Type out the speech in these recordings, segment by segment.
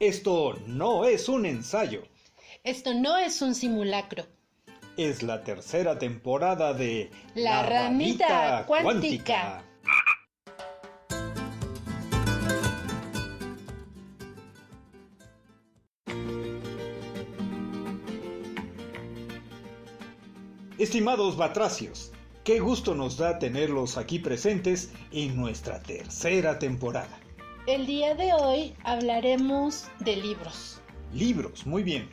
Esto no es un ensayo. Esto no es un simulacro. Es la tercera temporada de La, ramita, cuántica. Estimados batracios, qué gusto nos da tenerlos aquí presentes en nuestra tercera temporada. El día de hoy hablaremos de libros. Libros, muy bien.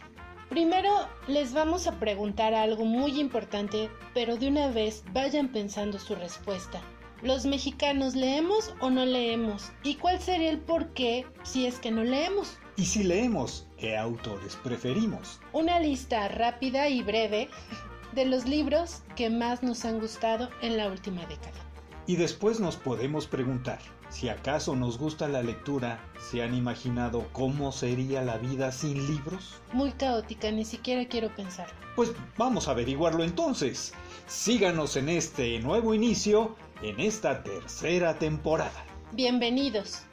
Primero les vamos a preguntar algo muy importante, pero de una vez vayan pensando su respuesta. ¿Los mexicanos leemos o no leemos? ¿Y cuál sería el por qué si es que no leemos? Y si leemos, ¿qué autores preferimos? Una lista rápida y breve de los libros que más nos han gustado en la última década. Y después nos podemos preguntar, si acaso nos gusta la lectura, ¿se han imaginado cómo sería la vida sin libros? Muy caótica, ni siquiera quiero pensar. Pues vamos a averiguarlo entonces. Síganos en este nuevo inicio, en esta tercera temporada. Bienvenidos.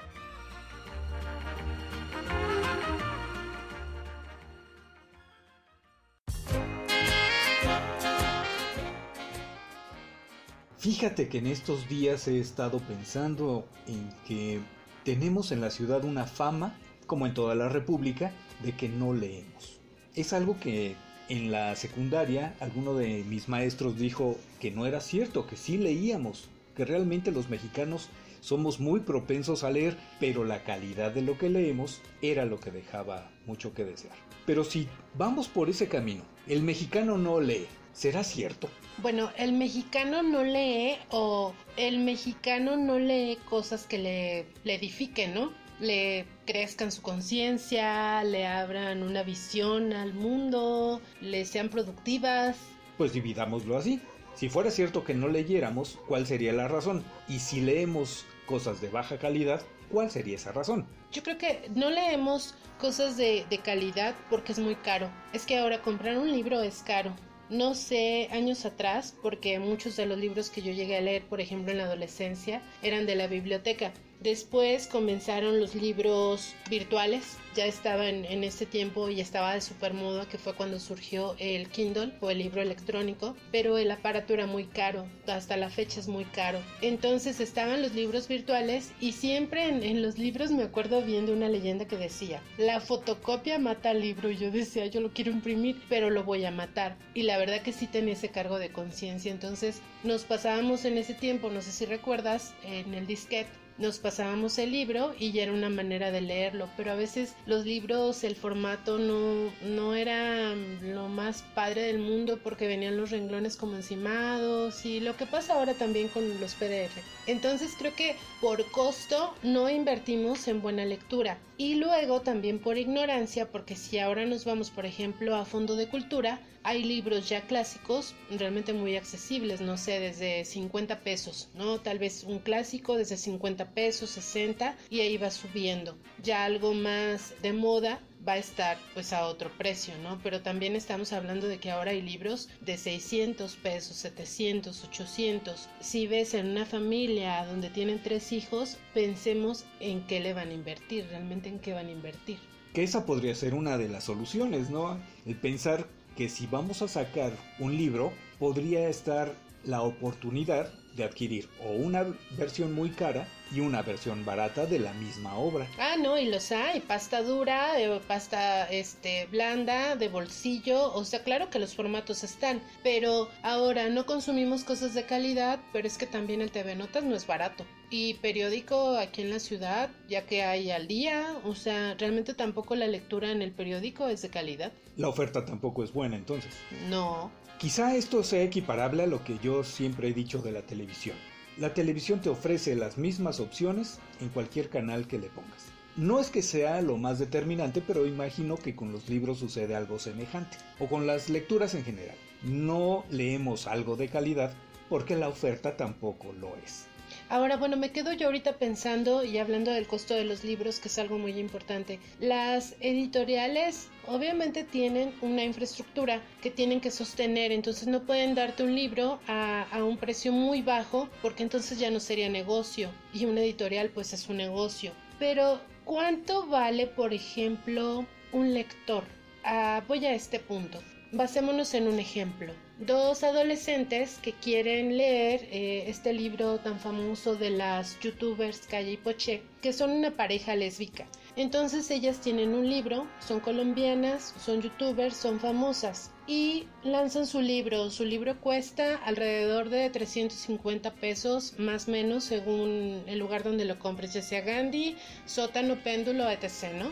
Fíjate que en estos días he estado pensando en que tenemos en la ciudad una fama, como en toda la República, de que no leemos. Es algo que en la secundaria alguno de mis maestros dijo que no era cierto, que sí leíamos, que realmente los mexicanos somos muy propensos a leer, pero la calidad de lo que leemos era lo que dejaba mucho que desear. Pero si vamos por ese camino, el mexicano no lee, ¿será cierto? Bueno, el mexicano no lee o el mexicano no lee cosas que le, le edifiquen, ¿no? Le crezcan su conciencia, le abran una visión al mundo, le sean productivas. Pues dividámoslo así. Si fuera cierto que no leyéramos, ¿cuál sería la razón? Y si leemos cosas de baja calidad, ¿cuál sería esa razón? Yo creo que no leemos cosas de, de calidad porque es muy caro. Es que ahora comprar un libro es caro. No sé, años atrás, porque muchos de los libros que yo llegué a leer, por ejemplo, en la adolescencia, eran de la biblioteca. Después comenzaron los libros virtuales, ya estaba en, en este tiempo y estaba de super moda, que fue cuando surgió el Kindle o el libro electrónico, pero el aparato era muy caro, hasta la fecha es muy caro. Entonces estaban los libros virtuales y siempre en, los libros me acuerdo viendo una leyenda que decía, la fotocopia mata al libro yo decía, yo lo quiero imprimir, pero lo voy a matar. Y la verdad que sí tenía ese cargo de conciencia, entonces nos pasábamos en ese tiempo, no sé si recuerdas, en el disquete nos pasábamos el libro y ya era una manera de leerlo, pero a veces los libros, el formato no, no era lo más padre del mundo porque venían los renglones como encimados y lo que pasa ahora también con los PDF. Entonces creo que por costo no invertimos en buena lectura y luego también por ignorancia porque si ahora nos vamos por ejemplo a fondo de cultura, hay libros ya clásicos realmente muy accesibles, no sé, desde 50 pesos, ¿no? Tal vez un clásico desde 50 pesos, 60 y ahí va subiendo. Ya algo más de moda va a estar pues a otro precio, ¿no? Pero también estamos hablando de que ahora hay libros de 600 pesos, 700, 800. Si ves en una familia donde tienen tres hijos, pensemos en qué le van a invertir, realmente en qué van a invertir. Que esa podría ser una de las soluciones, ¿no? El pensar que si vamos a sacar un libro, podría estar la oportunidad de adquirir o una versión muy cara y una versión barata de la misma obra. Ah, no, y los hay, pasta dura, eh, pasta este blanda, de bolsillo, o sea, claro que los formatos están, pero ahora no consumimos cosas de calidad, pero es que también el TV Notas no es barato. Y periódico aquí en la ciudad, ya que hay al día, o sea, realmente tampoco la lectura en el periódico es de calidad. La oferta tampoco es buena entonces. No, Quizá esto sea equiparable a lo que yo siempre he dicho de la televisión. La televisión te ofrece las mismas opciones en cualquier canal que le pongas. No es que sea lo más determinante, pero imagino que con los libros sucede algo semejante, o con las lecturas en general. No leemos algo de calidad porque la oferta tampoco lo es. Ahora, bueno, me quedo yo ahorita pensando y hablando del costo de los libros, que es algo muy importante. Las editoriales obviamente tienen una infraestructura que tienen que sostener, entonces no pueden darte un libro a, un precio muy bajo porque entonces ya no sería negocio y una editorial pues es un negocio. Pero, ¿cuánto vale, por ejemplo, un lector? Ah, voy a este punto. Basémonos en un ejemplo. Dos adolescentes que quieren leer eh, este libro tan famoso de las youtubers Calle y Poche, que son una pareja lésbica. Entonces ellas tienen un libro, son colombianas, son youtubers, son famosas y lanzan su libro. Su libro cuesta alrededor de 350 pesos, más o menos, según el lugar donde lo compres, ya sea Gandhi, sótano, péndulo, etc.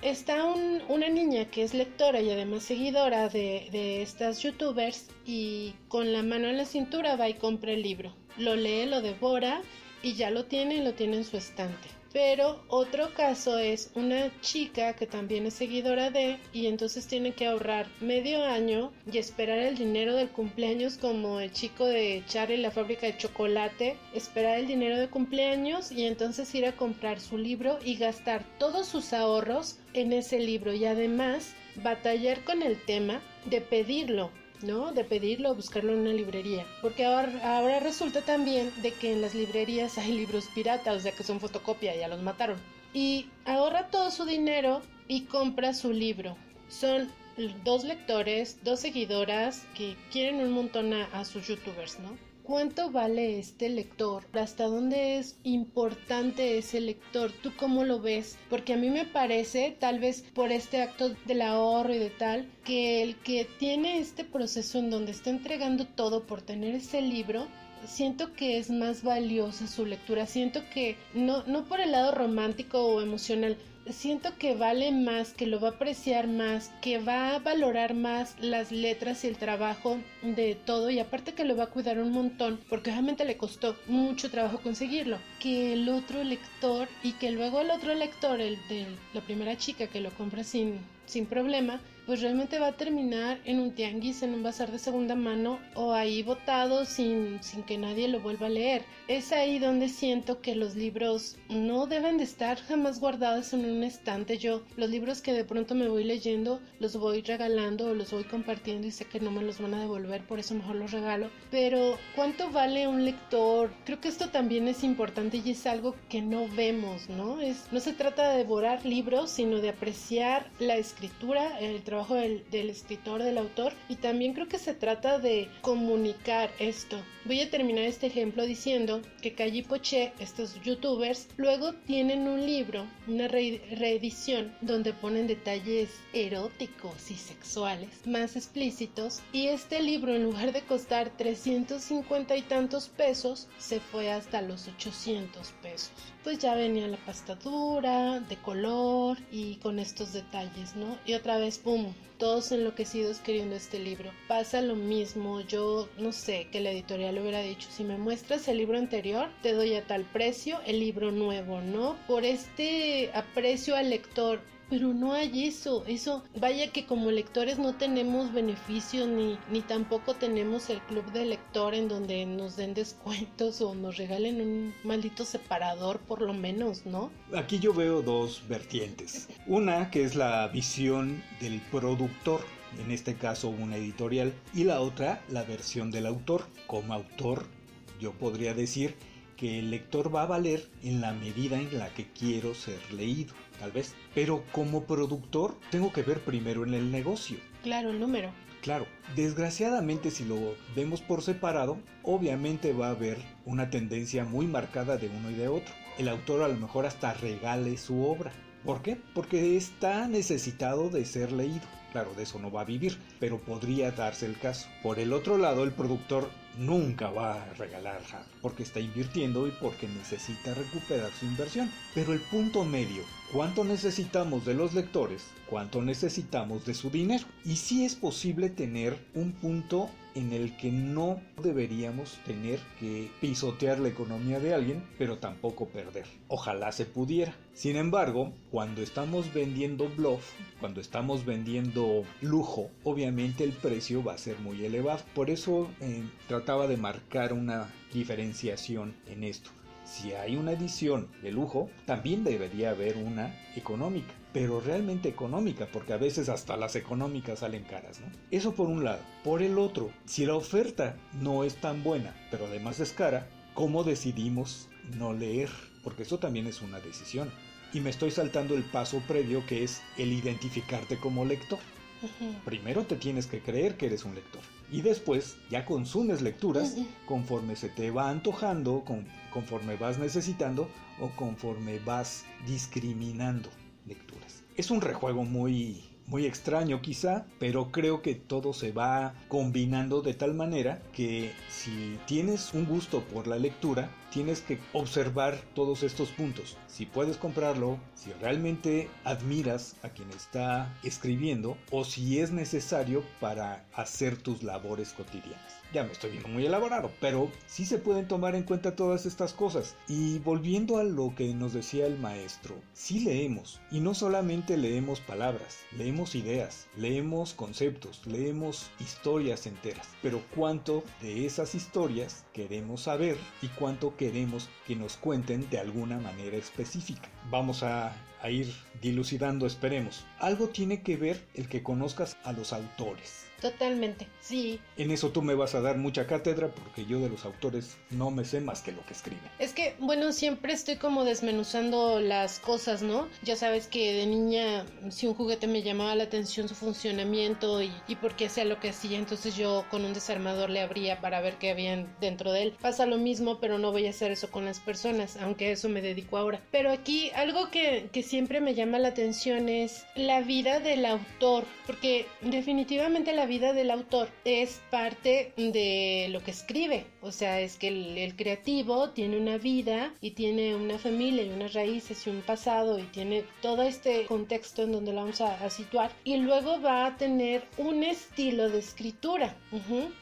Está una niña que es lectora y además seguidora de, de estas youtubers y con la mano en la cintura va y compra el libro. Lo lee, lo devora y ya lo tiene lo tiene en su estante. Pero otro caso es una chica que también es seguidora de y entonces tiene que ahorrar medio año y esperar el dinero del cumpleaños como el chico de Charlie la fábrica de chocolate, esperar el dinero de cumpleaños y entonces ir a comprar su libro y gastar todos sus ahorros en ese libro. Y además batallar con el tema de pedirlo ¿no? De pedirlo o buscarlo en una librería. Porque ahora, ahora resulta también de que en las librerías hay libros piratas, o sea que son fotocopia, ya los mataron. Y ahorra todo su dinero y compra su libro. Son dos lectores, dos seguidoras que quieren un montón a, a sus youtubers, ¿no? ¿Cuánto vale este lector? ¿Hasta dónde es importante ese lector? ¿Tú cómo lo ves? Porque a mí me parece, tal vez por este acto del ahorro y de tal, que el que tiene este proceso en donde está entregando todo por tener ese libro, siento que es más valiosa su lectura, siento que no, no por el lado romántico o emocional, siento que vale más, que lo va a apreciar más, que va a valorar más las letras y el trabajo de todo y aparte que lo va a cuidar un montón porque obviamente le costó mucho trabajo conseguirlo. Que el otro lector y que luego el otro lector, el de la primera chica que lo compra sin, sin problema, pues realmente va a terminar en un tianguis, en un bazar de segunda mano o ahí botado sin, sin que nadie lo vuelva a leer. Es ahí donde siento que los libros no deben de estar jamás guardados en un estante. Yo los libros que de pronto me voy leyendo los voy regalando o los voy compartiendo y sé que no me los van a devolver, por eso mejor los regalo. Pero ¿cuánto vale un lector? Creo que esto también es importante y es algo que no vemos, ¿no? Es, no se trata de devorar libros, sino de apreciar la escritura, el trabajo del, escritor, del autor, y también creo que se trata de comunicar esto. Voy a terminar este ejemplo diciendo que Calle Poche, estos youtubers, luego tienen un libro, una reedición, donde ponen detalles eróticos y sexuales más explícitos, y este libro en lugar de costar 350 y tantos pesos, se fue hasta los 800 pesos. Pues ya venía la pastadura, de color y con estos detalles, ¿no? Y otra vez, ¡pum! Todos enloquecidos queriendo este libro. Pasa lo mismo, yo no sé que la editorial hubiera dicho, si me muestras el libro anterior, te doy a tal precio el libro nuevo, ¿no? Por este aprecio al lector, pero no hay eso, eso, vaya que como lectores no tenemos beneficio ni, ni tampoco tenemos el club de lector en donde nos den descuentos o nos regalen un maldito separador por lo menos, ¿no? Aquí yo veo dos vertientes. Una que es la visión del productor, en este caso una editorial, y la otra la versión del autor. Como autor, yo podría decir que el lector va a valer en la medida en la que quiero ser leído tal vez. Pero como productor tengo que ver primero en el negocio. Claro, el número. Claro, desgraciadamente si lo vemos por separado, obviamente va a haber una tendencia muy marcada de uno y de otro. El autor a lo mejor hasta regale su obra. ¿Por qué? Porque está necesitado de ser leído. Claro, de eso no va a vivir, pero podría darse el caso. Por el otro lado, el productor nunca va a regalar porque está invirtiendo y porque necesita recuperar su inversión. Pero el punto medio, ¿cuánto necesitamos de los lectores? ¿Cuánto necesitamos de su dinero? Y si es posible tener un punto en el que no deberíamos tener que pisotear la economía de alguien, pero tampoco perder. Ojalá se pudiera. Sin embargo, cuando estamos vendiendo bluff, cuando estamos vendiendo lujo, obviamente el precio va a ser muy elevado. Por eso eh, trataba de marcar una diferenciación en esto. Si hay una edición de lujo, también debería haber una económica, pero realmente económica, porque a veces hasta las económicas salen caras, ¿no? Eso por un lado. Por el otro, si la oferta no es tan buena, pero además es cara, ¿cómo decidimos no leer? Porque eso también es una decisión. y me estoy saltando el paso previo que es el identificarte como lector. Primero te tienes que creer que eres un lector y después ya consumes lecturas conforme se te va antojando, conforme vas necesitando o conforme vas discriminando lecturas. Es un rejuego muy muy extraño quizá, pero creo que todo se va combinando de tal manera que si tienes un gusto por la lectura, tienes que observar todos estos puntos. Si puedes comprarlo, si realmente admiras a quien está escribiendo o si es necesario para hacer tus labores cotidianas. Ya me estoy viendo muy elaborado, pero sí se pueden tomar en cuenta todas estas cosas. Y volviendo a lo que nos decía el maestro, sí leemos, y no solamente leemos palabras, leemos ideas, leemos conceptos, leemos historias enteras, pero cuánto de esas historias queremos saber y cuánto queremos que nos cuenten de alguna manera específica. Vamos a, ir dilucidando, esperemos. Algo tiene que ver el que conozcas a los autores. Totalmente, sí. En eso tú me vas a dar mucha cátedra porque yo de los autores no me sé más que lo que escriben. Es que, bueno, siempre estoy como desmenuzando las cosas, ¿no? Ya sabes que de niña, si un juguete me llamaba la atención su funcionamiento y, y por qué hacía lo que hacía, entonces yo con un desarmador le abría para ver qué había dentro de él. Pasa lo mismo, pero no voy a hacer eso con las personas, aunque eso me dedico ahora. Pero aquí algo que, que siempre me llama la atención es la vida del autor, porque definitivamente la vida del autor es parte de lo que escribe. O sea, es que el, creativo tiene una vida y tiene una familia y unas raíces y un pasado y tiene todo este contexto en donde lo vamos a, situar. Y luego va a tener un estilo de escritura.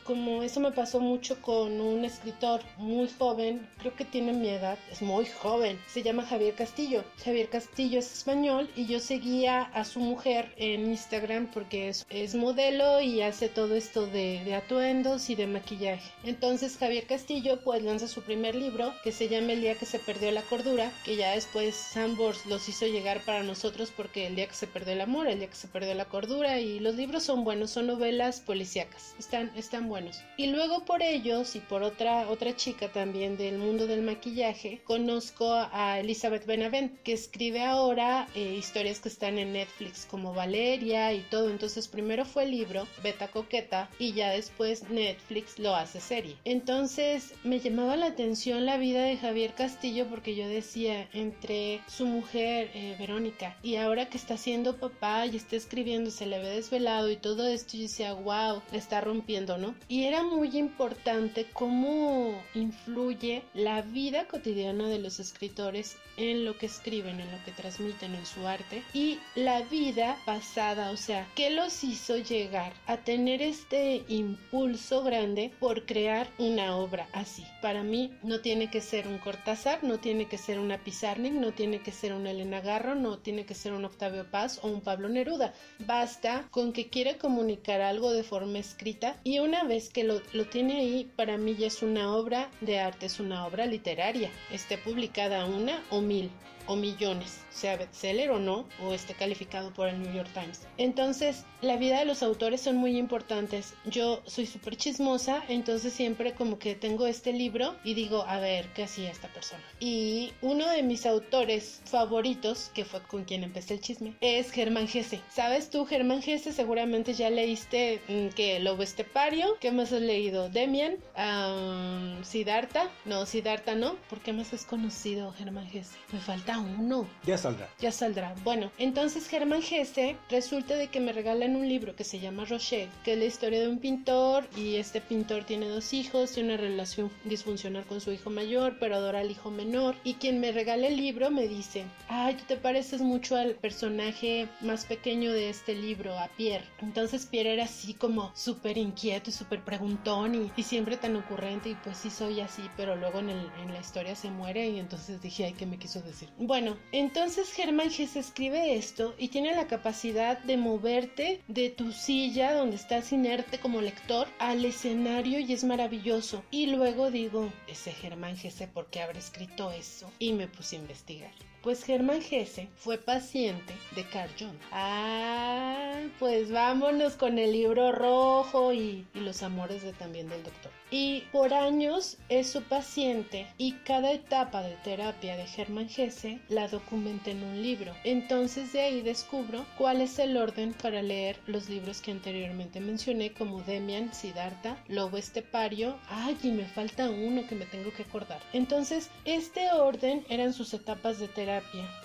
Como eso me pasó mucho con un escritor muy joven, creo que tiene mi edad, es muy joven. Se llama Javier Castillo. Javier Castillo es español y yo seguía a su mujer en Instagram porque es, es modelo y hace todo esto de, atuendos y de maquillaje. Entonces Javier Castillo pues lanza su primer libro que se llama El día que se perdió la cordura, que ya después Sambors los hizo llegar para nosotros porque el día que se perdió el amor, el día que se perdió la cordura y los libros son buenos, son novelas policíacas, están, están buenos. Y luego por ellos y por otra, otra chica también del mundo del maquillaje, conozco a Elizabeth Benavent que escribe ahora eh, historias que están en Netflix como Valeria y todo. Entonces primero fue el libro, Beta Coqueta y ya después Netflix lo hace serie. Entonces me llamaba la atención la vida de Javier Castillo porque yo decía entre su mujer eh, Verónica y ahora que está siendo papá y está escribiendo, se le ve desvelado y todo esto, yo decía, wow, está rompiendo, ¿no? Y era muy importante cómo influye la vida cotidiana de los escritores en lo que escriben, en lo que transmiten, en su arte y la vida pasada, o sea, ¿qué los hizo llegar a tener este impulso grande por crear una obra así? Para mí no tiene que ser un Cortázar, no tiene que ser una Pizarnik, no tiene que ser una Elena Garro, no tiene que ser un Octavio Paz o un Pablo Neruda. Basta con que quiera comunicar algo de forma escrita y una vez que lo, lo tiene ahí, para mí ya es una obra de arte, es una obra literaria, esté publicada una o mil o millones, sea bestseller o no, o esté calificado por el New York Times. Entonces, la vida de los autores son muy importantes. Yo soy súper chismosa, entonces siempre como que tengo este libro y digo, a ver, ¿qué hacía esta persona? Y uno de mis autores favoritos, que fue con quien empecé el chisme, es Germán Gese. ¿Sabes tú, Germán Gese? Seguramente ya leíste mm, que Lobo Estepario. ¿Qué más has leído? Demian, um, Siddhartha. No, Siddhartha no. ¿Por qué más es conocido Germán Gese? Me falta uno. Ya Ya saldrá. Bueno, entonces Germán Gese resulta de que me regalan un libro que se llama Rocher, que es la historia de un pintor y este pintor tiene dos hijos, tiene una relación disfuncional con su hijo mayor, pero adora al hijo menor y quien me regala el libro me dice, ay, tú te pareces mucho al personaje más pequeño de este libro, a Pierre. Entonces Pierre era así como súper inquieto y súper preguntón y, siempre tan ocurrente y pues sí soy así, pero luego en, en la historia se muere y entonces dije, ay, ¿qué me quiso decir? Bueno, entonces Germán Gess escribe esto y tiene la capacidad de moverte de tu silla donde estás inerte como lector al escenario y es maravilloso. Y luego digo, ese Germán Gesse, ¿por qué habrá escrito eso? Y me puse a investigar. Pues Germán Gesse fue paciente de Carl Jung. Ah, pues vámonos con el libro rojo y, los amores de, también del doctor. y por años es su paciente y cada etapa de terapia de Hermann Hesse la documenta en un libro. Entonces de ahí descubro cuál es el orden para leer los libros que anteriormente mencioné como Demian, Siddhartha, Lobo Estepario, ay y me falta uno que me tengo que acordar. Entonces este orden eran sus etapas de terapia.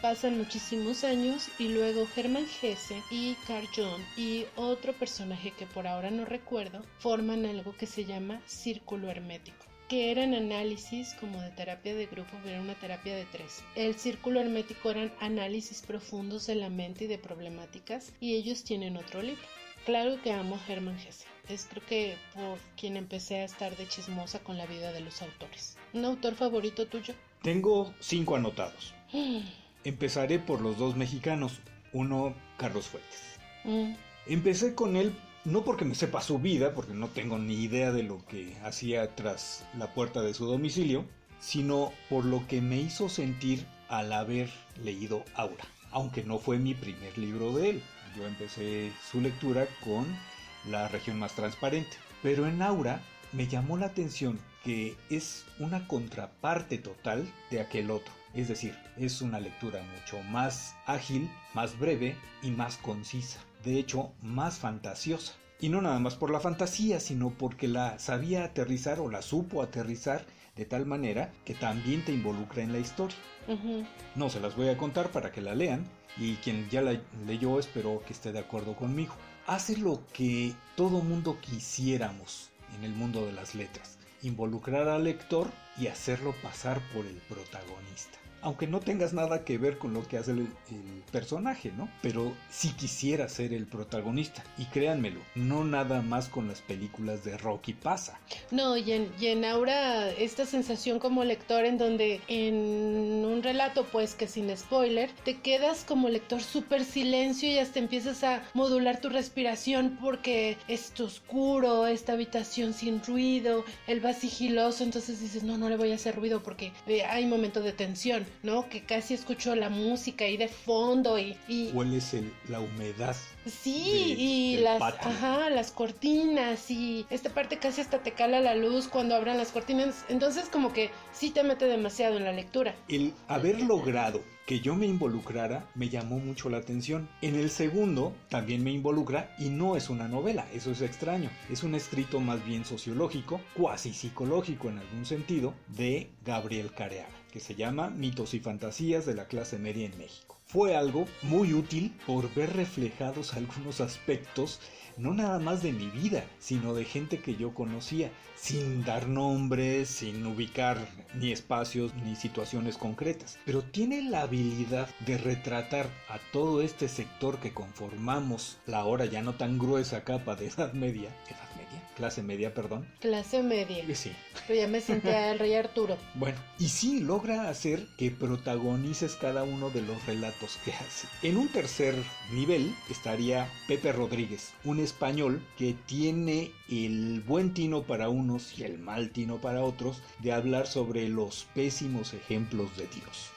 Pasan muchísimos años y luego Hermann Hesse y Carl Jung y otro personaje que por ahora no recuerdo forman algo que se llama círculo hermético que eran análisis como de terapia de grupo, pero era una terapia de tres. El círculo hermético eran análisis profundos de la mente y de problemáticas, y ellos tienen otro libro. Claro que amo a Hermann Hesse. Es creo que por quien empecé a estar de chismosa con la vida de los autores. ¿Un autor favorito tuyo? Tengo cinco anotados. Empezaré por los dos mexicanos. Uno, Carlos Fuentes. Mm. Empecé con él no porque me sepa su vida, porque no tengo ni idea de lo que hacía tras la puerta de su domicilio, sino por lo que me hizo sentir al haber leído Aura, aunque no fue mi primer libro de él. Yo empecé su lectura con La región más transparente, pero en Aura me llamó la atención que es una contraparte total de aquel otro. Es decir, es una lectura mucho más ágil, más breve y más concisa de hecho, más fantasiosa. Y no nada más por la fantasía, sino porque la sabía aterrizar o la supo aterrizar de tal manera que también te involucra en la historia. No se las voy a contar para que la lean y quien ya la leyó espero que esté de acuerdo conmigo. Hace lo que todo mundo quisiéramos en el mundo de las letras, involucrar al lector y hacerlo pasar por el protagonista aunque no tengas nada que ver con lo que hace el, personaje, ¿no? Pero si quisiera ser el protagonista. Y créanmelo, no nada más con las películas de Rocky pasa. No, y en, y en Aura, esta sensación como lector en donde en un relato, pues que sin spoiler, te quedas como lector súper silencio y hasta empiezas a modular tu respiración porque es oscuro, esta habitación sin ruido, él va sigiloso, entonces dices, no, no le voy a hacer ruido porque eh, hay momento de tensión. ¿No? Que casi escucho la música ahí de fondo y... y... Hueles el, la humedad. Sí, y las, ajá, las cortinas y esta parte casi hasta te cala la luz cuando abran las cortinas. Entonces como que sí te mete demasiado en la lectura. El haber logrado que yo me involucrara me llamó mucho la atención. En el segundo también me involucra y no es una novela, eso es extraño. Es un escrito más bien sociológico, cuasi psicológico en algún sentido, de Gabriel Careaga que se llama Mitos y Fantasías de la clase media en México. Fue algo muy útil por ver reflejados algunos aspectos no nada más de mi vida, sino de gente que yo conocía, sin dar nombres, sin ubicar ni espacios ni situaciones concretas. Pero tiene la habilidad de retratar a todo este sector que conformamos la ahora ya no tan gruesa capa de Edad Media, Edad Media, clase media, perdón. Clase media. Sí. Pero ya me senté el rey Arturo. Bueno, y sí logra hacer que protagonices cada uno de los relatos que hace. En un tercer nivel estaría Pepe Rodríguez, un español que tiene el buen tino para unos y el mal tino para otros de hablar sobre los pésimos ejemplos de Dios.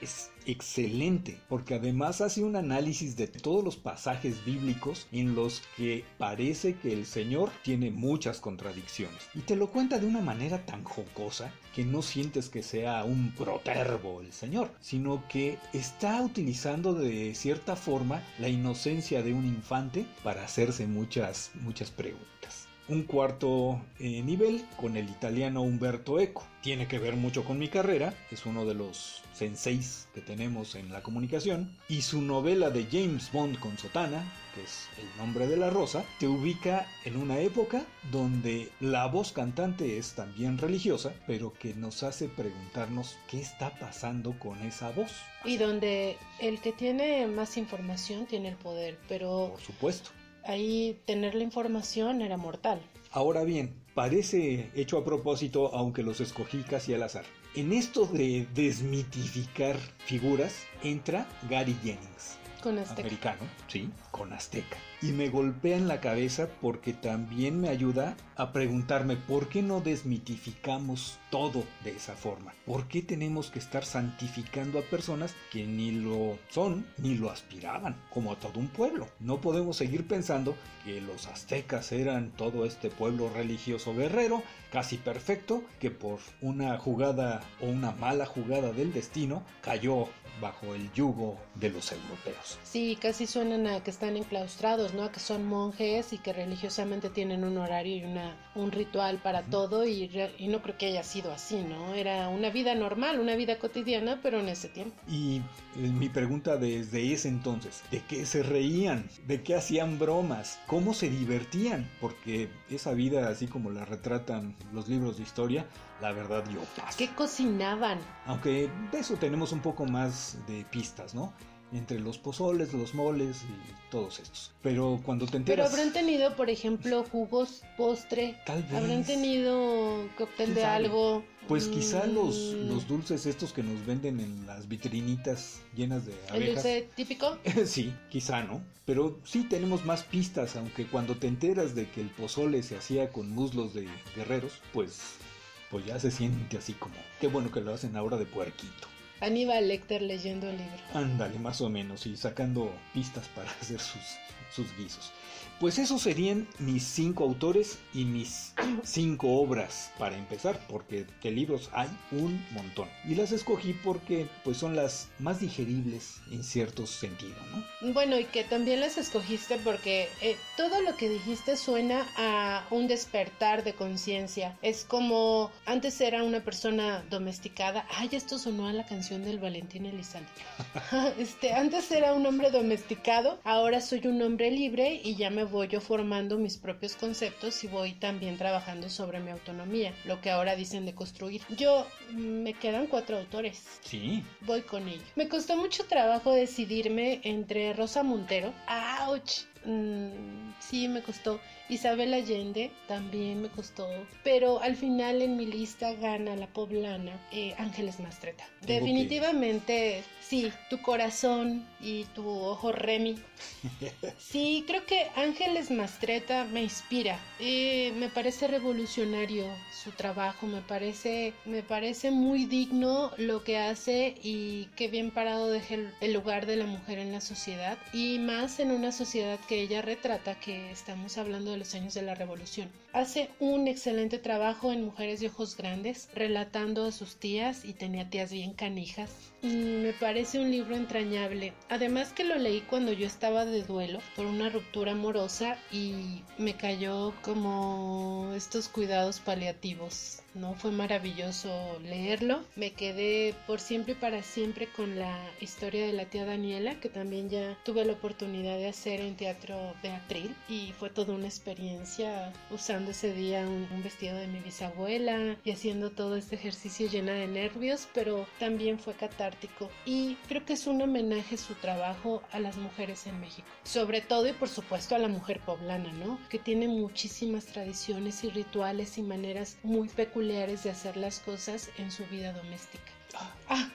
Es excelente, porque además hace un análisis de todos los pasajes bíblicos en los que parece que el Señor tiene muchas contradicciones. Y te lo cuenta de una manera tan jocosa que no sientes que sea un proterbo el Señor, sino que está utilizando de cierta forma la inocencia de un infante para hacerse muchas, muchas preguntas un cuarto eh, nivel con el italiano Umberto Eco. Tiene que ver mucho con mi carrera, es uno de los senseis que tenemos en la comunicación. Y su novela de James Bond con Sotana, que es El nombre de la rosa, te ubica en una época donde la voz cantante es también religiosa, pero que nos hace preguntarnos qué está pasando con esa voz. Y donde el que tiene más información tiene el poder, pero... Por supuesto ahí tener la información era mortal. Ahora bien, parece hecho a propósito, aunque los escogí casi al azar. En esto de desmitificar figuras entra Gary Jennings. con azteca. americano, sí, con azteca. Y me golpea en la cabeza porque también me ayuda a preguntarme por qué no desmitificamos todo de esa forma. ¿Por qué tenemos que estar santificando a personas que ni lo son ni lo aspiraban, como a todo un pueblo? No podemos seguir pensando que los aztecas eran todo este pueblo religioso guerrero, casi perfecto, que por una jugada o una mala jugada del destino cayó bajo el yugo de los europeos. Sí, casi suenan a que están enclaustrados, ¿no? Que son monjes y que religiosamente tienen un horario y una, un ritual para todo y, y no creo que haya sido así, ¿no? Era una vida normal, una vida cotidiana, pero en ese tiempo. Y eh, mi pregunta desde ese entonces, ¿de qué se reían? ¿De qué hacían bromas? ¿Cómo se divertían? Porque esa vida, así como la retratan los libros de historia, la verdad yo paso. ¿Qué cocinaban? Aunque de eso tenemos un poco más de pistas, ¿no? Entre los pozoles, los moles y todos estos. Pero cuando te Pero enteras... habrán tenido, por ejemplo, jugos, postre. Tal vez. Habrán tenido cóctel ¿Quién de sabe? algo. Pues quizá los, Mm, los dulces estos que nos venden en las vitrinitas llenas de El abejas. dulce típico. Sí, quizá no. Pero sí tenemos más pistas, aunque cuando te enteras de que el pozole se hacía con muslos de guerreros, pues, pues ya se siente así como, qué bueno que lo hacen ahora de puerquito. Aníbal Lecter leyendo el libro. Ándale, más o menos, y sacando pistas para hacer sus, sus guisos. Pues esos serían mis cinco autores y mis cinco obras para empezar, porque de libros hay un montón. Y las escogí porque pues son las más digeribles en cierto sentido, ¿no? Bueno, y que también las escogiste porque eh, todo lo que dijiste suena a un despertar de conciencia. Es como antes era una persona domesticada. Ay, esto sonó a la canción del Valentín Elizalde. este, antes era un hombre domesticado, ahora soy un hombre libre y ya me voy yo formando mis propios conceptos y voy también trabajando sobre mi autonomía, lo que ahora dicen de construir. Yo mm, me quedan cuatro autores. Sí, Voy con ello. Me costó mucho trabajo decidirme entre Rosa Montero. ¡Auch! Mm, sí, me costó. Isabel Allende también me costó. Pero al final en mi lista gana la poblana eh, Ángeles Mastreta. Tengo que- Definitivamente, sí, tu corazón y tu ojo Remy. Sí, creo que Ángeles Mastreta me inspira. Eh, me parece revolucionario su trabajo, me parece, me parece muy digno lo que hace y qué bien parado deja el, el lugar de la mujer en la sociedad y más en una sociedad que ella retrata, que estamos hablando de los años de la revolución. Hace un excelente trabajo en Mujeres de Ojos Grandes, relatando a sus tías y tenía tías bien canijas. Mm, Me parece un libro entrañable. Además que lo leí cuando yo estaba de duelo por una ruptura amorosa y me cayó como estos cuidados paliativos. No fue maravilloso leerlo. Me quedé por siempre y para siempre con la historia de la tía Daniela, que también ya tuve la oportunidad de hacer en Teatro Beatril y fue toda una experiencia usando ese día un, vestido de mi bisabuela y haciendo todo este ejercicio llena de nervios, pero también fue catártico y creo que es un homenaje su trabajo a las mujeres en México, sobre todo y por supuesto a la mujer poblana, ¿no? Que tiene muchísimas tradiciones y rituales y maneras muy peculiares de hacer las cosas en su vida doméstica. Ah,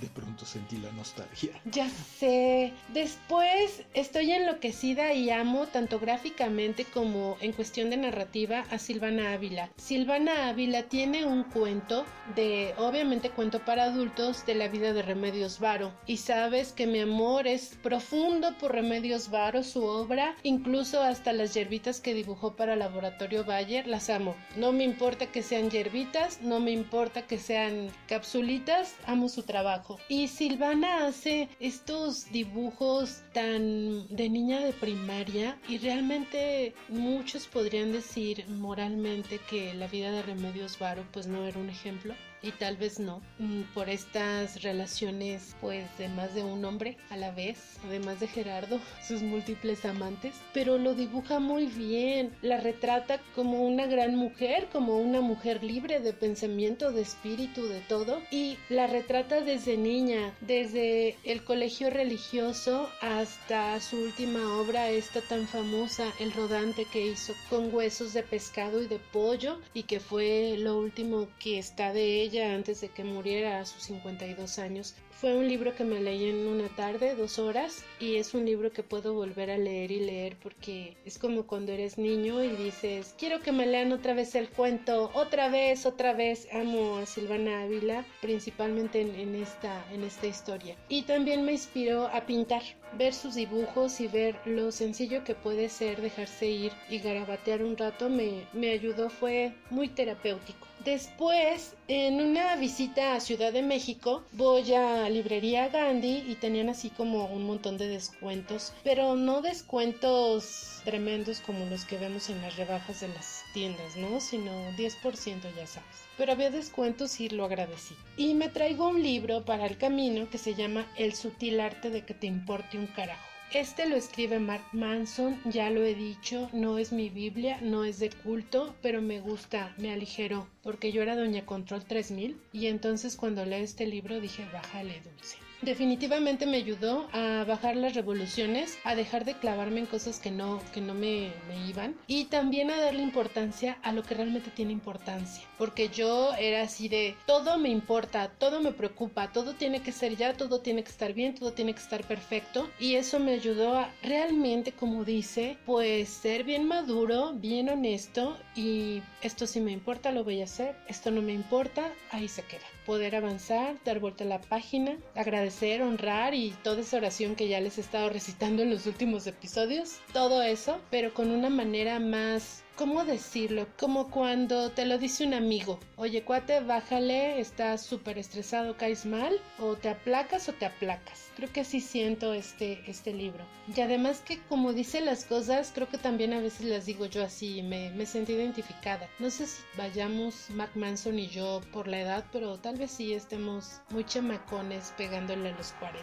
de pronto sentí la nostalgia. ya sé. Después estoy enloquecida y amo tanto gráficamente como en cuestión de narrativa a Silvana Ávila. Silvana Ávila tiene un cuento de, obviamente cuento para adultos, de la vida de Remedios Varo. Y sabes que mi amor es profundo por Remedios Varo, su obra, incluso hasta las hierbitas que dibujó para Laboratorio Bayer, las amo. No me importa que sean hierbitas, no me importa que sean capsulitas, amo su trabajo. Y Silvana hace estos dibujos tan de niña de primaria y realmente muchos podrían decir moralmente que la vida de Remedios Varo pues no era un ejemplo y tal vez no mm, por estas relaciones pues de más de un hombre a la vez además de Gerardo sus múltiples amantes pero lo dibuja muy bien la retrata como una gran mujer como una mujer libre de pensamiento de espíritu de todo y la retrata desde niña desde el colegio religioso hasta su última obra esta tan famosa el rodante que hizo con huesos de pescado y de pollo y que fue lo último que está de ella ella antes de que muriera a sus 52 años. Fue un libro que me leí en una tarde, dos horas, y es un libro que puedo volver a leer y leer porque es como cuando eres niño y dices, quiero que me lean otra vez el cuento, otra vez, otra vez. Amo a Silvana Ávila, principalmente en, esta, en esta historia. Y también me inspiró a pintar, ver sus dibujos y ver lo sencillo que puede ser dejarse ir y garabatear un rato me, me ayudó, fue muy terapéutico. Después, en una visita a Ciudad de México, voy a librería Gandhi y tenían así como un montón de descuentos, pero no descuentos tremendos como los que vemos en las rebajas de las tiendas, ¿no? Sino 10% ya sabes. Pero había descuentos y lo agradecí. Y me traigo un libro para el camino que se llama El sutil arte de que te importe un carajo. Este lo escribe Mark Manson, ya lo he dicho, no es mi Biblia, no es de culto, pero me gusta, me aligeró, porque yo era Doña Control 3000 y entonces cuando leí este libro dije, bájale dulce definitivamente me ayudó a bajar las revoluciones, a dejar de clavarme en cosas que no, que no me, iban y también a darle importancia a lo que realmente tiene importancia. Porque yo era así de todo me importa, todo me preocupa, todo tiene que ser ya, todo tiene que estar bien, todo tiene que estar perfecto y eso me ayudó a realmente, como dice, pues ser bien maduro, bien honesto y esto sí me importa, lo voy a hacer, esto no me importa, ahí se queda. Poder avanzar, dar vuelta a la página, agradecer, honrar y toda esa oración que ya les he estado recitando en los últimos episodios, todo eso, pero con una manera más ¿cómo decirlo? Como cuando te lo dice un amigo. Oye, cuate, bájale, estás súper estresado, caes mal, o te aplacas o te aplacas. Creo que así siento este, este libro. Y además que como dice las cosas, creo que también a veces las digo yo así, me, me sentí identificada. No sé si vayamos Mark Manson y yo por la edad, pero tal vez sí estemos muy chamacones pegándole a los 40.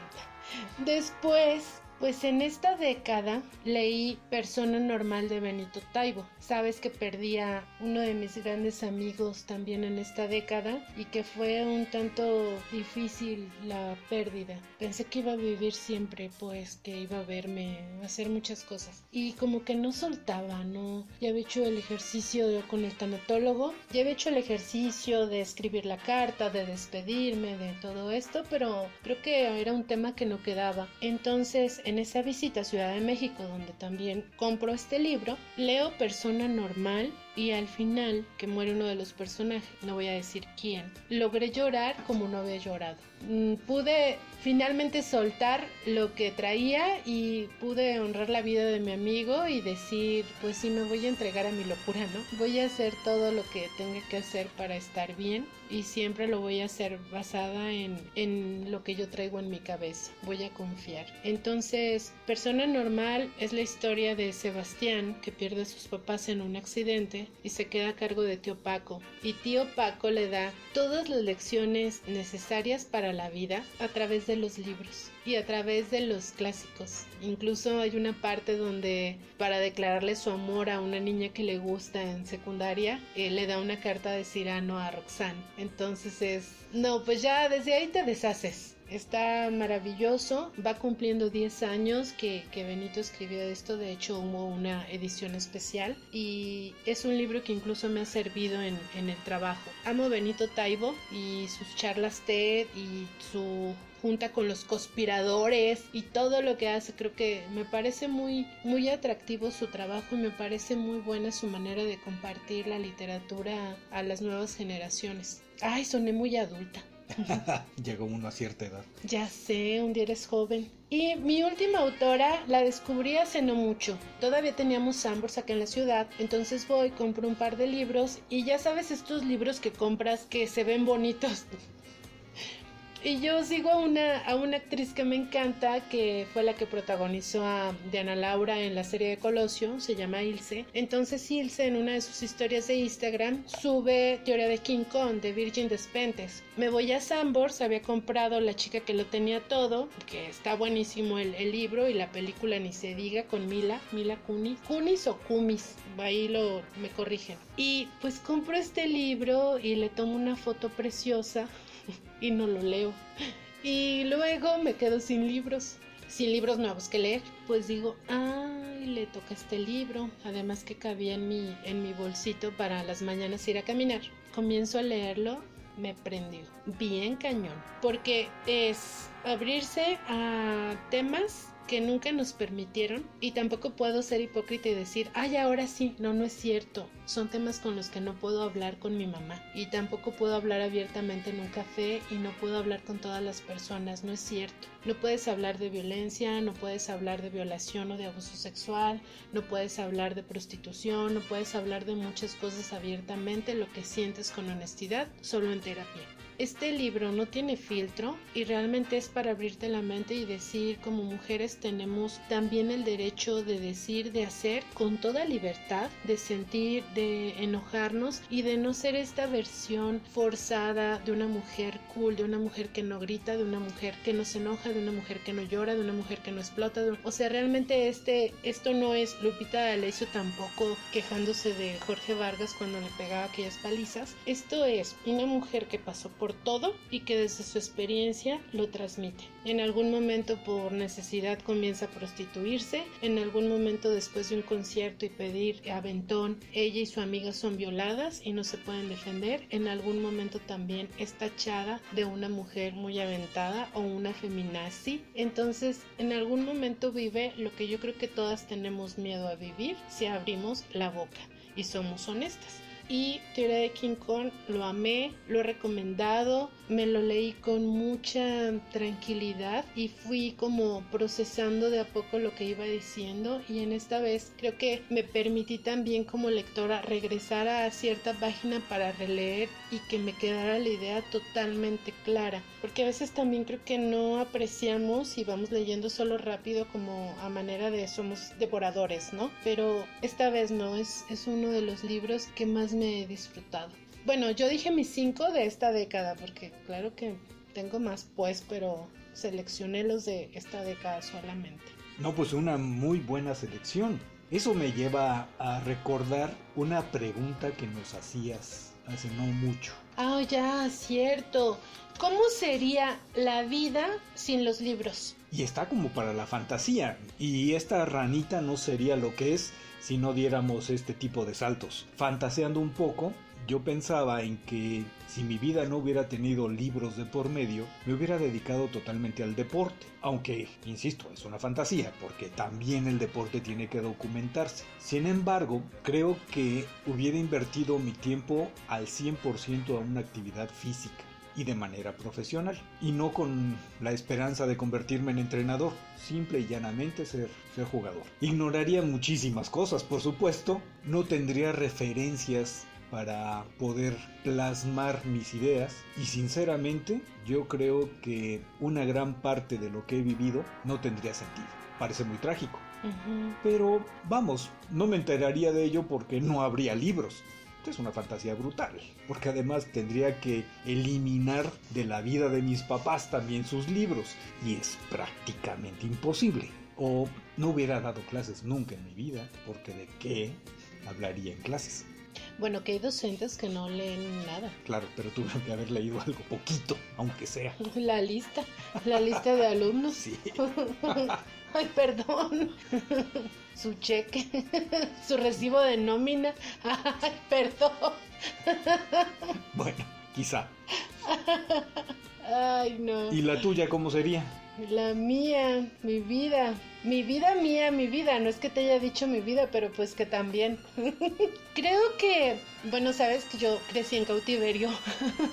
Después pues en esta década leí Persona Normal de Benito Taibo. Sabes que perdí a uno de mis grandes amigos también en esta década y que fue un tanto difícil la pérdida. Pensé que iba a vivir siempre, pues que iba a verme, hacer muchas cosas. Y como que no soltaba, ¿no? Ya había hecho el ejercicio con el tanatólogo, ya había hecho el ejercicio de escribir la carta, de despedirme, de todo esto, pero creo que era un tema que no quedaba. Entonces, en esa visita a Ciudad de México, donde también compro este libro, leo Persona Normal y al final, que muere uno de los personajes, no voy a decir quién, logré llorar como no había llorado. Mm, pude finalmente soltar lo que traía y pude honrar la vida de mi amigo y decir, pues sí, me voy a entregar a mi locura, ¿no? Voy a hacer todo lo que tenga que hacer para estar bien y siempre lo voy a hacer basada en, en lo que yo traigo en mi cabeza. Voy a confiar. Entonces, Persona Normal es la historia de Sebastián que pierde a sus papás en un accidente y se queda a cargo de tío Paco. Y tío Paco le da todas las lecciones necesarias para la vida a través de los libros y a través de los clásicos. Incluso hay una parte donde para declararle su amor a una niña que le gusta en secundaria, él le da una carta de Cirano a Roxanne. Entonces es, no, pues ya desde ahí te deshaces. Está maravilloso, va cumpliendo 10 años que, Benito escribió esto, de hecho hubo una edición especial y es un libro que incluso me ha servido en, en el trabajo. Amo Benito Taibo y sus charlas TED y su junta con los conspiradores y todo lo que hace. Creo que me parece muy, muy atractivo su trabajo y me parece muy buena su manera de compartir la literatura a las nuevas generaciones. Ay, soné muy adulta. Llegó uno a cierta edad. Ya sé, un día eres joven. Y mi última autora la descubrí hace no mucho. Todavía teníamos Sambors acá en la ciudad, entonces voy, compro un par de libros y ya sabes estos libros que compras que se ven bonitos. Y yo sigo a una, a una actriz que me encanta, que fue la que protagonizó a Diana Laura en la serie de Colosio, se llama Ilse. Entonces Ilse en una de sus historias de Instagram sube Teoría de King Kong de Virgin Despentes. Me voy a Sambors, había comprado La chica que lo tenía todo, que está buenísimo el, libro y la película ni se diga con Mila, Mila Kunis, Kunis o Kumis, ahí lo me corrigen. Y pues compro este libro y le tomo una foto preciosa y no lo leo. Y luego me quedo sin libros, sin libros nuevos que leer. Pues digo, ay, le toca este libro. Además que cabía en mi, en mi bolsito para las mañanas ir a caminar. Comienzo a leerlo me prendió bien cañón, porque es abrirse a temas que nunca nos permitieron y tampoco puedo ser hipócrita y decir, ay, ahora sí, no, no es cierto. Son temas con los que no puedo hablar con mi mamá y tampoco puedo hablar abiertamente en un café y no puedo hablar con todas las personas, no es cierto. No puedes hablar de violencia, no puedes hablar de violación o de abuso sexual, no puedes hablar de prostitución, no puedes hablar de muchas cosas abiertamente, lo que sientes con honestidad, solo en terapia. Este libro no tiene filtro y realmente es para abrirte la mente y decir como mujeres tenemos también el derecho de decir, de hacer con toda libertad, de sentir, de enojarnos y de no ser esta versión forzada de una mujer cool, de una mujer que no grita, de una mujer que no se enoja, de una mujer que no llora, de una mujer que no explota. O sea, realmente este, esto no es Lupita hizo tampoco quejándose de Jorge Vargas cuando le pegaba aquellas palizas. Esto es una mujer que pasó por todo y que desde su experiencia lo transmite. En algún momento por necesidad comienza a prostituirse, en algún momento después de un concierto y pedir aventón, ella y su amiga son violadas y no se pueden defender, en algún momento también es tachada de una mujer muy aventada o una feminazi, entonces en algún momento vive lo que yo creo que todas tenemos miedo a vivir si abrimos la boca y somos honestas y Teoría de King Kong lo amé, lo he recomendado, me lo leí con mucha tranquilidad y fui como procesando de a poco lo que iba diciendo y en esta vez creo que me permití también como lectora regresar a cierta página para releer y que me quedara la idea totalmente clara porque a veces también creo que no apreciamos y vamos leyendo solo rápido como a manera de somos devoradores, ¿no? Pero esta vez no, es, es uno de los libros que más me he disfrutado. Bueno, yo dije mis cinco de esta década, porque claro que tengo más pues, pero seleccioné los de esta década solamente. No, pues una muy buena selección. Eso me lleva a recordar una pregunta que nos hacías hace no mucho. Ah, ya, cierto. ¿Cómo sería la vida sin los libros? Y está como para la fantasía. Y esta ranita no sería lo que es si no diéramos este tipo de saltos. Fantaseando un poco, yo pensaba en que si mi vida no hubiera tenido libros de por medio, me hubiera dedicado totalmente al deporte. Aunque, insisto, es una fantasía, porque también el deporte tiene que documentarse. Sin embargo, creo que hubiera invertido mi tiempo al 100% a una actividad física y de manera profesional y no con la esperanza de convertirme en entrenador, simple y llanamente ser, ser jugador. Ignoraría muchísimas cosas, por supuesto, no tendría referencias para poder plasmar mis ideas y sinceramente yo creo que una gran parte de lo que he vivido no tendría sentido. Parece muy trágico. Pero vamos, no me enteraría de ello porque no habría libros es una fantasía brutal, porque además tendría que eliminar de la vida de mis papás también sus libros, y es prácticamente imposible. O no hubiera dado clases nunca en mi vida, porque de qué hablaría en clases. Bueno, que hay docentes que no leen nada. Claro, pero tuve que haber leído algo poquito, aunque sea. La lista, la lista de alumnos. Sí. Ay, perdón. Su cheque, su recibo de nómina. Ay, perdón. Bueno, quizá. Ay, no. ¿Y la tuya cómo sería? La mía, mi vida. Mi vida mía, mi vida. No es que te haya dicho mi vida, pero pues que también. Creo que, bueno, sabes que yo crecí en cautiverio.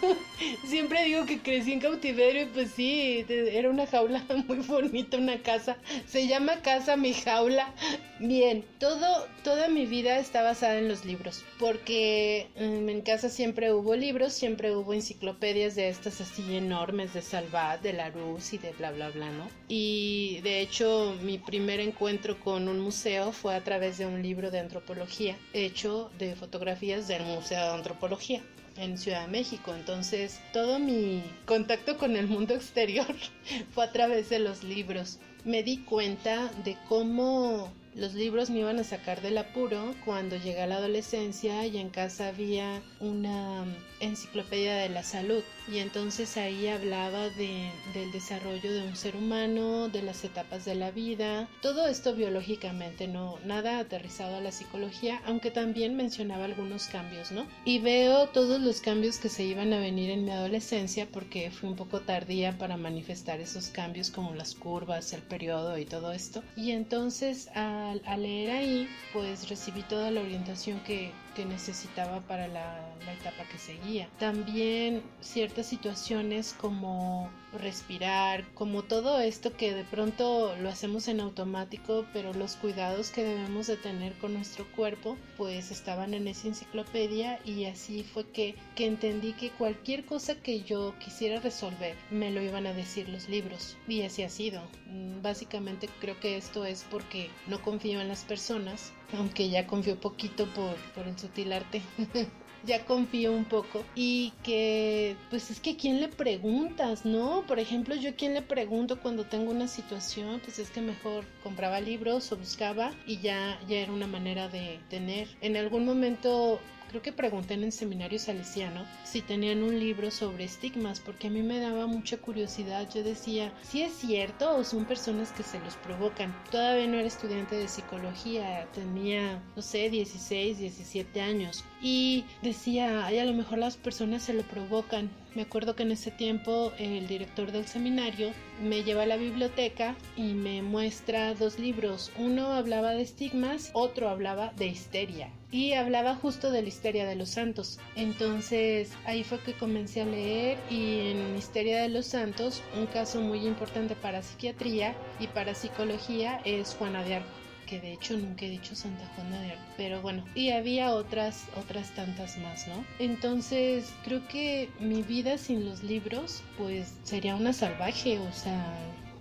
Siempre digo que crecí en cautiverio y pues sí, era una jaula muy bonita, una casa. Se llama casa mi jaula. Bien, todo, toda mi vida está basada en los libros, porque mm, en casa siempre hubo libros, siempre hubo enciclopedias de estas así enormes de Salvat, de Larousse y de bla bla bla, ¿no? Y de hecho mi primer encuentro con un museo fue a través de un libro de antropología hecho de fotografías del Museo de Antropología en Ciudad de México. Entonces, todo mi contacto con el mundo exterior fue a través de los libros. Me di cuenta de cómo los libros me iban a sacar del apuro cuando llegué a la adolescencia y en casa había una enciclopedia de la salud y entonces ahí hablaba de, del desarrollo de un ser humano, de las etapas de la vida, todo esto biológicamente, no nada aterrizado a la psicología, aunque también mencionaba algunos cambios, ¿no? Y veo todos los cambios que se iban a venir en mi adolescencia porque fui un poco tardía para manifestar esos cambios como las curvas, el periodo y todo esto. Y entonces al, leer ahí, pues recibí toda la orientación que, que necesitaba para la, la, etapa que seguía. También ciertas situaciones como respirar, como todo esto que de pronto lo hacemos en automático, pero los cuidados que debemos de tener con nuestro cuerpo, pues estaban en esa enciclopedia y así fue que, que entendí que cualquier cosa que yo quisiera resolver me lo iban a decir los libros y así ha sido. Básicamente creo que esto es porque no confío en las personas aunque ya confío poquito por, por el sutil arte. ya confío un poco y que pues es que quién le preguntas, ¿no? Por ejemplo, yo quién le pregunto cuando tengo una situación, pues es que mejor compraba libros o buscaba y ya ya era una manera de tener. En algún momento creo que pregunté en el seminario salesiano si tenían un libro sobre estigmas, porque a mí me daba mucha curiosidad. Yo decía, si es cierto o son personas que se los provocan. Todavía no era estudiante de psicología, tenía, no sé, 16, 17 años. Y decía, ay, a lo mejor las personas se lo provocan. Me acuerdo que en ese tiempo el director del seminario me lleva a la biblioteca y me muestra dos libros. Uno hablaba de estigmas, otro hablaba de histeria. Y hablaba justo de la histeria de los santos. Entonces ahí fue que comencé a leer y en Histeria de los Santos un caso muy importante para psiquiatría y para psicología es Juana de Arco que de hecho nunca he dicho Santa Juana de Arco, pero bueno, y había otras otras tantas más, ¿no? Entonces, creo que mi vida sin los libros pues sería una salvaje, o sea,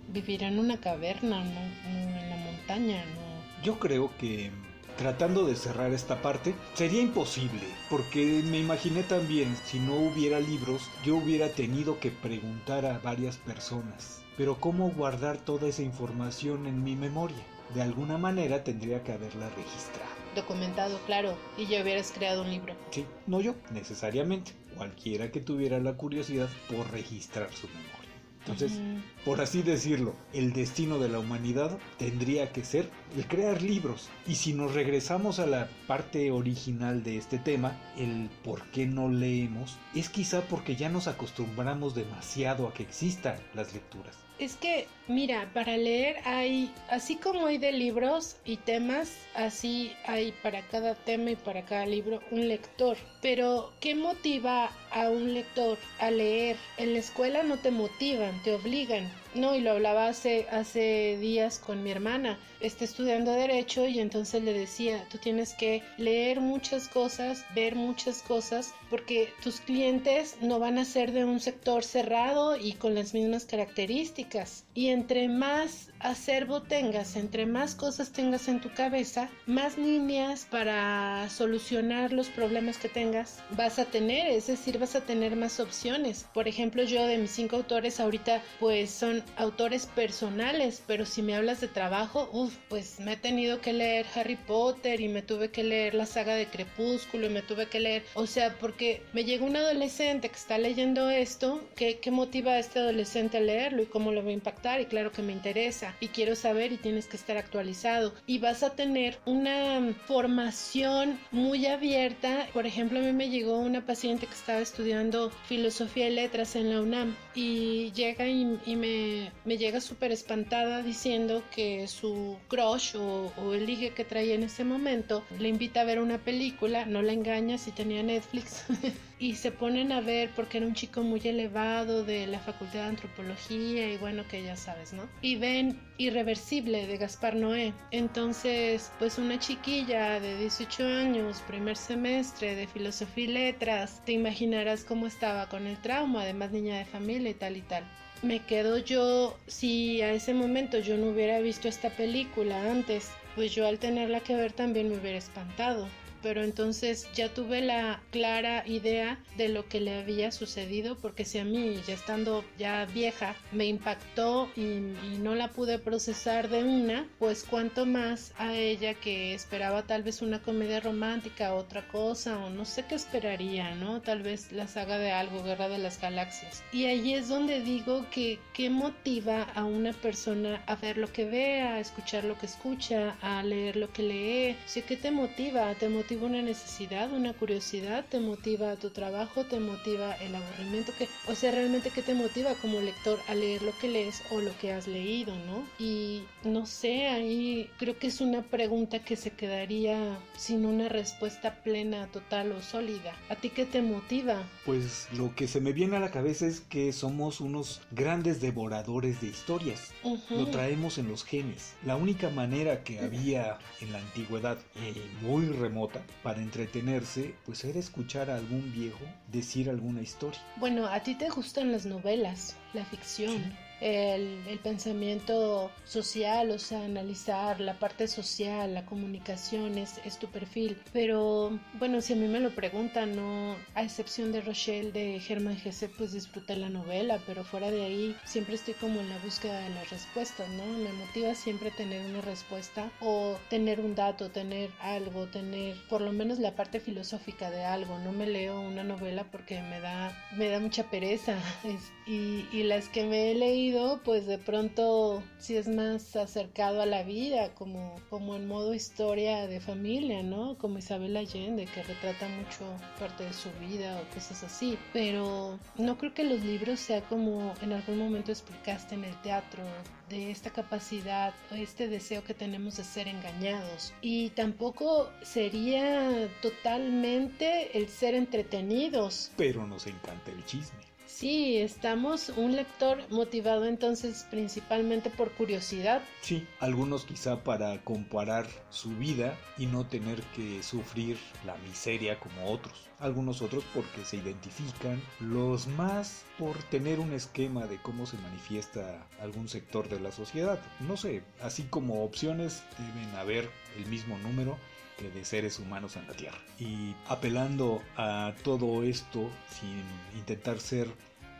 viviría en una caverna, no, no en la montaña, no. Yo creo que tratando de cerrar esta parte, sería imposible, porque me imaginé también, si no hubiera libros, yo hubiera tenido que preguntar a varias personas. Pero ¿cómo guardar toda esa información en mi memoria? De alguna manera tendría que haberla registrado. Documentado, claro, y ya hubieras creado un libro. Sí, no yo, necesariamente. Cualquiera que tuviera la curiosidad por registrar su memoria. Entonces, uh -huh. por así decirlo, el destino de la humanidad tendría que ser el crear libros. Y si nos regresamos a la parte original de este tema, el por qué no leemos, es quizá porque ya nos acostumbramos demasiado a que existan las lecturas. Es que, mira, para leer hay, así como hay de libros y temas, así hay para cada tema y para cada libro un lector. Pero, ¿qué motiva a un lector a leer? En la escuela no te motivan, te obligan. No, y lo hablaba hace, hace días con mi hermana. Está estudiando Derecho y entonces le decía, tú tienes que leer muchas cosas, ver muchas cosas, porque tus clientes no van a ser de un sector cerrado y con las mismas características. Y entre más acervo tengas, entre más cosas tengas en tu cabeza, más líneas para solucionar los problemas que tengas vas a tener, es decir, vas a tener más opciones. Por ejemplo, yo de mis cinco autores ahorita pues son autores personales, pero si me hablas de trabajo, pues me he tenido que leer Harry Potter y me tuve que leer la saga de Crepúsculo y me tuve que leer, o sea, porque me llega un adolescente que está leyendo esto, ¿qué, qué motiva a este adolescente a leerlo y cómo lo va a impactar? Y claro que me interesa y quiero saber y tienes que estar actualizado y vas a tener una formación muy abierta. Por ejemplo, a mí me llegó una paciente que estaba estudiando filosofía y letras en la UNAM y llega y, y me, me, llega súper espantada diciendo que su crush o, o, el ligue que traía en ese momento le invita a ver una película, no la engaña si tenía Netflix. y se ponen a ver porque era un chico muy elevado de la facultad de antropología y bueno que ya sabes, ¿no? Y ven Irreversible de Gaspar Noé. Entonces, pues una chiquilla de 18 años, primer semestre de filosofía y letras, te imaginarás cómo estaba con el trauma, además niña de familia y tal y tal. Me quedo yo, si a ese momento yo no hubiera visto esta película antes, pues yo al tenerla que ver también me hubiera espantado pero entonces ya tuve la clara idea de lo que le había sucedido, porque si a mí, ya estando ya vieja, me impactó y, no la pude procesar de una, pues cuanto más a ella que esperaba tal vez una comedia romántica, otra cosa, o no sé qué esperaría, ¿no? Tal vez la saga de algo, Guerra de las Galaxias. Y ahí es donde digo que qué motiva a una persona a ver lo que ve, a escuchar lo que escucha, a leer lo que lee. Sí, ¿qué te motiva? ¿Te motiva una necesidad, una curiosidad? ¿Te motiva tu trabajo? ¿Te motiva el aburrimiento? que O sea, realmente qué te motiva como lector a leer lo que lees o lo que has leído, ¿no? Y no sé, ahí creo que es una pregunta que se quedaría sin una respuesta plena, total o sólida. ¿A ti qué te motiva? Pues lo que se me viene a la cabeza es que somos unos grandes devoradores de historias. Lo traemos en los genes. La única manera que había en la antigüedad, eh, muy remota, para entretenerse, pues era escuchar a algún viejo decir alguna historia. Bueno, a ti te gustan las novelas, la ficción el, pensamiento social, o sea, analizar la parte social, la comunicación es, tu perfil. Pero bueno, si a mí me lo preguntan, no, a excepción de Rochelle de Germán Gese, pues disfruté la novela, pero fuera de ahí siempre estoy como en la búsqueda de las respuestas, ¿no? Me motiva siempre tener una respuesta o tener un dato, tener algo, tener por lo menos la parte filosófica de algo. No me leo una novela porque me da, me da mucha pereza y, y las que me he leído pues de pronto si es más acercado a la vida, como, como en modo historia de familia, ¿no? Como Isabel Allende, que retrata mucho parte de su vida o cosas así. Pero no creo que los libros sea como en algún momento explicaste en el teatro, de esta capacidad o este deseo que tenemos de ser engañados. Y tampoco sería totalmente el ser entretenidos. Pero nos encanta el chisme. Sí, estamos un lector motivado entonces principalmente por curiosidad. Sí, algunos quizá para comparar su vida y no tener que sufrir la miseria como otros. Algunos otros porque se identifican, los más por tener un esquema de cómo se manifiesta algún sector de la sociedad. No sé, así como opciones deben haber el mismo número que de seres humanos en la Tierra. Y apelando a todo esto, sin intentar ser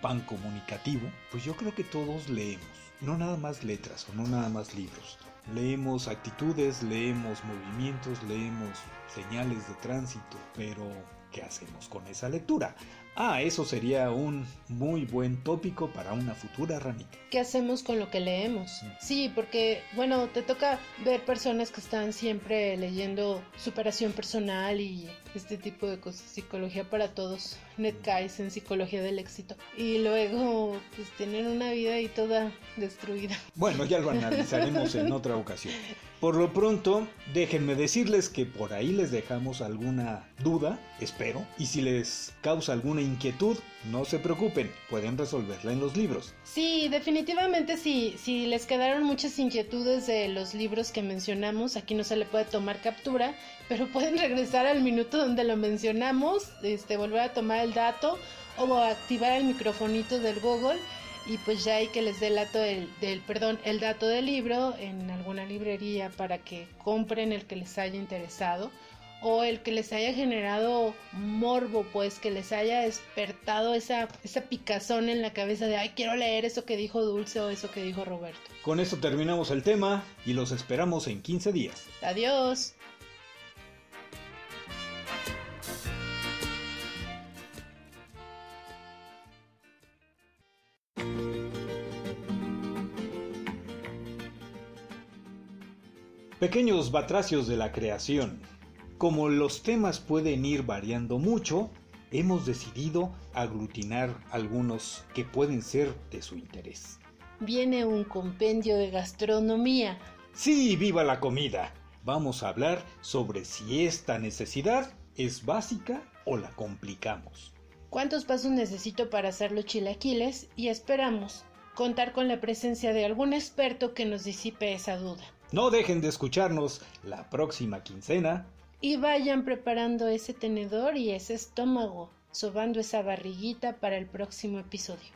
pan comunicativo, pues yo creo que todos leemos, no nada más letras o no nada más libros. Leemos actitudes, leemos movimientos, leemos señales de tránsito, pero ¿qué hacemos con esa lectura? Ah, eso sería un muy buen tópico para una futura ranita. ¿Qué hacemos con lo que leemos? Mm. Sí, porque, bueno, te toca ver personas que están siempre leyendo superación personal y este tipo de cosas, psicología para todos, Ned en psicología del éxito. Y luego, pues tienen una vida ahí toda destruida. Bueno, ya lo analizaremos en otra ocasión. Por lo pronto, déjenme decirles que por ahí les dejamos alguna duda, espero, y si les causa alguna inquietud, no se preocupen, pueden resolverla en los libros. Sí, definitivamente sí, si les quedaron muchas inquietudes de los libros que mencionamos, aquí no se le puede tomar captura, pero pueden regresar al minuto donde lo mencionamos, este, volver a tomar el dato o activar el microfonito del Google y pues ya hay que les dé el dato del, del, perdón, el dato del libro en alguna librería para que compren el que les haya interesado o el que les haya generado morbo, pues que les haya despertado esa, esa picazón en la cabeza de, ay, quiero leer eso que dijo Dulce o eso que dijo Roberto. Con esto terminamos el tema y los esperamos en 15 días. Adiós. Pequeños batracios de la creación. Como los temas pueden ir variando mucho, hemos decidido aglutinar algunos que pueden ser de su interés. Viene un compendio de gastronomía. Sí, viva la comida. Vamos a hablar sobre si esta necesidad es básica o la complicamos. ¿Cuántos pasos necesito para hacer los chilaquiles? Y esperamos contar con la presencia de algún experto que nos disipe esa duda. No dejen de escucharnos la próxima quincena. Y vayan preparando ese tenedor y ese estómago, sobando esa barriguita para el próximo episodio.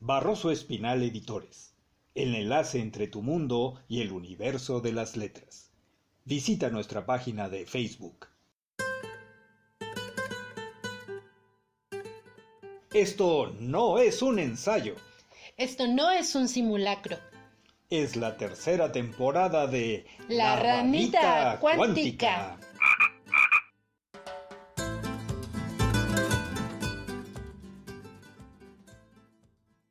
Barroso Espinal Editores. el enlace entre tu mundo y el universo de las letras. Visita nuestra página de Facebook. Esto no es un ensayo. Esto no es un simulacro. Es la tercera temporada de La, ranita, cuántica.